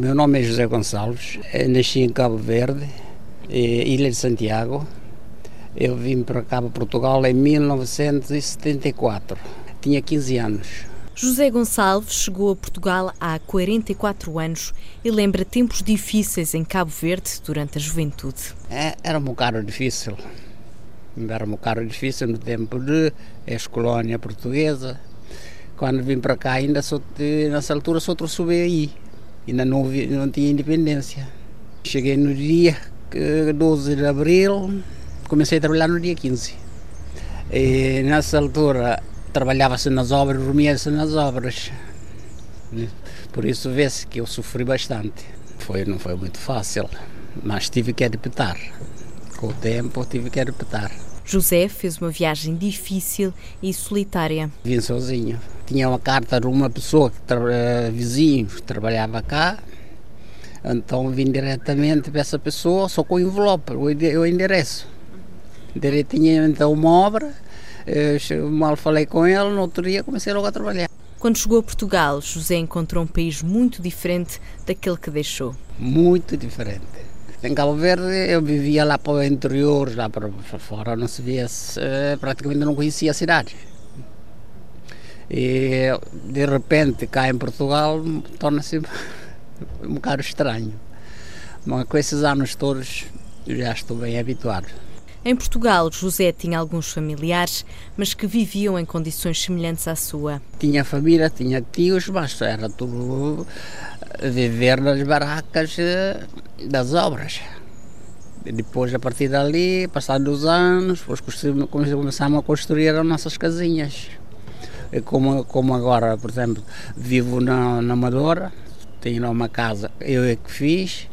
Meu nome é José Gonçalves, eu nasci em Cabo Verde, Ilha de Santiago. Eu vim para cá, para Portugal, em 1974. Tinha 15 anos. José Gonçalves chegou a Portugal há 44 anos e lembra tempos difíceis em Cabo Verde durante a juventude. É, era um bocado difícil. Era um bocado difícil no tempo de ex-colónia portuguesa. Quando vim para cá, ainda só, nessa altura só trouxe BI. Ainda não, não tinha independência. Cheguei no dia 12 de abril, comecei a trabalhar no dia 15. E nessa altura trabalhava-se nas obras, dormia-se nas obras. Por isso vê-se que eu sofri bastante. Foi, não foi muito fácil, mas tive que adaptar. Com o tempo tive que adaptar. José fez uma viagem difícil e solitária. Vim sozinho. Tinha uma carta de uma pessoa, que tra vizinho, que trabalhava cá. Então vim diretamente para essa pessoa, só com o envelope, o endereço. Tinha então uma obra, eu mal falei com ele, no outro dia comecei logo a trabalhar. Quando chegou a Portugal, José encontrou um país muito diferente daquele que deixou. Muito diferente. Em Cabo Verde eu vivia lá para o interior, lá para fora, não se via, praticamente não conhecia a cidade. E de repente cá em Portugal torna-se um bocado estranho. Mas com esses anos todos já estou bem habituado. Em Portugal, José tinha alguns familiares, mas que viviam em condições semelhantes à sua. Tinha família, tinha tios, mas era tudo viver nas barracas das obras. E depois, a partir dali, passados os anos, começamos a construir as nossas casinhas. Como, como agora, por exemplo, vivo na, na Amadora, tenho lá uma casa, eu é que fiz,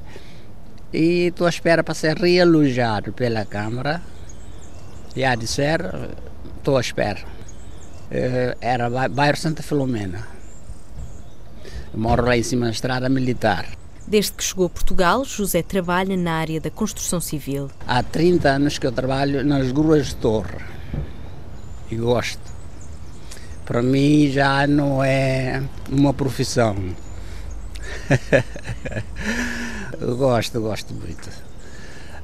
e estou à espera para ser realojado pela Câmara. Já disseram, estou à espera. Era bairro Santa Filomena. Moro lá em cima da estrada militar. Desde que chegou a Portugal, José trabalha na área da construção civil. Há 30 anos que eu trabalho nas gruas de torre e gosto. Para mim já não é uma profissão. gosto, gosto muito.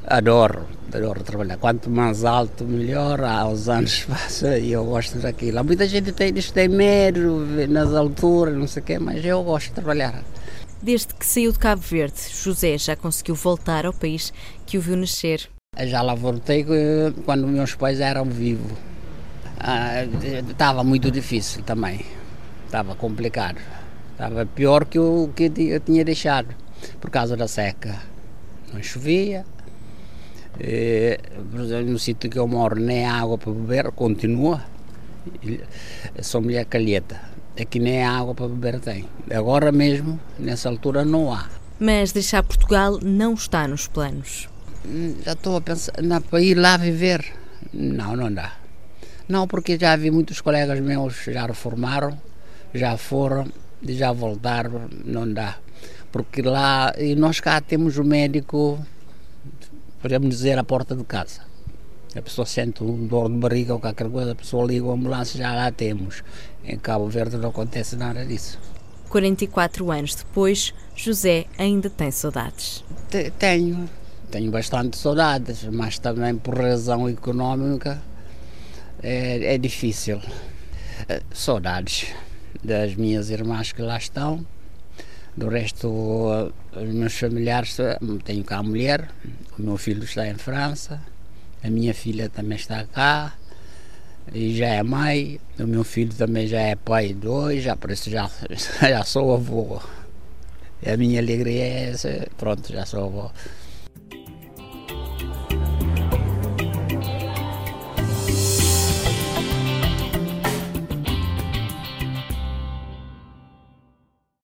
Adoro, adoro trabalhar. Quanto mais alto, melhor. Há os anos passa e eu gosto daquilo. Há muita gente tem, diz tem medo nas alturas, não sei o quê, mas eu gosto de trabalhar. Desde que saiu de Cabo Verde, José já conseguiu voltar ao país que o viu nascer. Já lá voltei quando meus pais eram vivos. Ah, estava muito difícil também. Estava complicado. Estava pior que o que eu tinha deixado, por causa da seca. Não chovia. E, por exemplo, no sítio que eu moro, nem água para beber, continua. Sou mulher calheta. Aqui nem água para beber tem. Agora mesmo, nessa altura, não há. Mas deixar Portugal não está nos planos. Já estou a pensar não, para ir lá viver. Não, não dá. Não, porque já vi muitos colegas meus já reformaram, já foram e já voltaram, não dá. Porque lá, e nós cá temos o médico, podemos dizer, à porta de casa. A pessoa sente um dor de barriga ou qualquer coisa, a pessoa liga a ambulância, já lá temos. Em Cabo Verde não acontece nada disso. 44 anos depois, José ainda tem saudades. Tenho, tenho bastante saudades, mas também por razão económica é, é difícil. Saudades das minhas irmãs que lá estão, do resto, os meus familiares, tenho cá a mulher, o meu filho está em França, a minha filha também está cá, e já é mãe, o meu filho também já é pai de já por isso já, já sou avô. A minha alegria é essa, pronto, já sou avô.